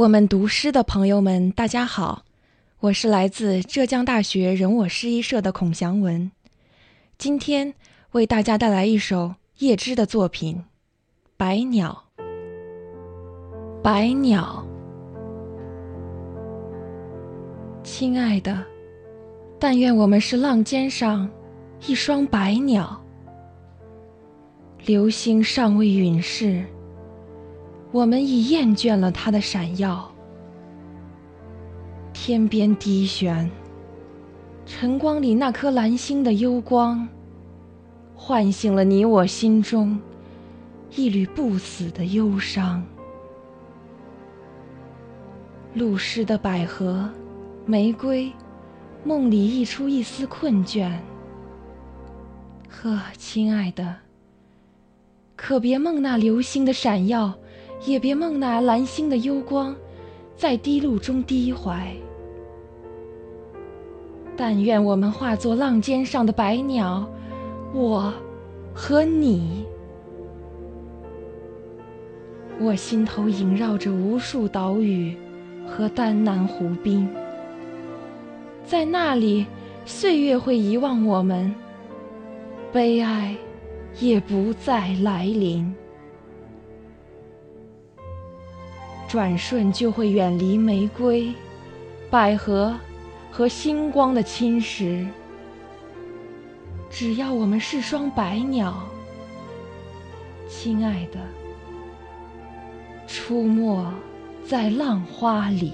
我们读诗的朋友们，大家好，我是来自浙江大学人我诗意社的孔祥文，今天为大家带来一首叶芝的作品《白鸟》。白鸟，亲爱的，但愿我们是浪尖上一双白鸟，流星尚未陨逝。我们已厌倦了它的闪耀，天边低悬，晨光里那颗蓝星的幽光，唤醒了你我心中一缕不死的忧伤。露湿的百合、玫瑰，梦里溢出一丝困倦。呵，亲爱的，可别梦那流星的闪耀。也别梦那蓝星的幽光，在低露中低怀。但愿我们化作浪尖上的白鸟，我和你。我心头萦绕着无数岛屿和丹南湖滨，在那里，岁月会遗忘我们，悲哀也不再来临。转瞬就会远离玫瑰、百合和星光的侵蚀。只要我们是双白鸟，亲爱的，出没在浪花里。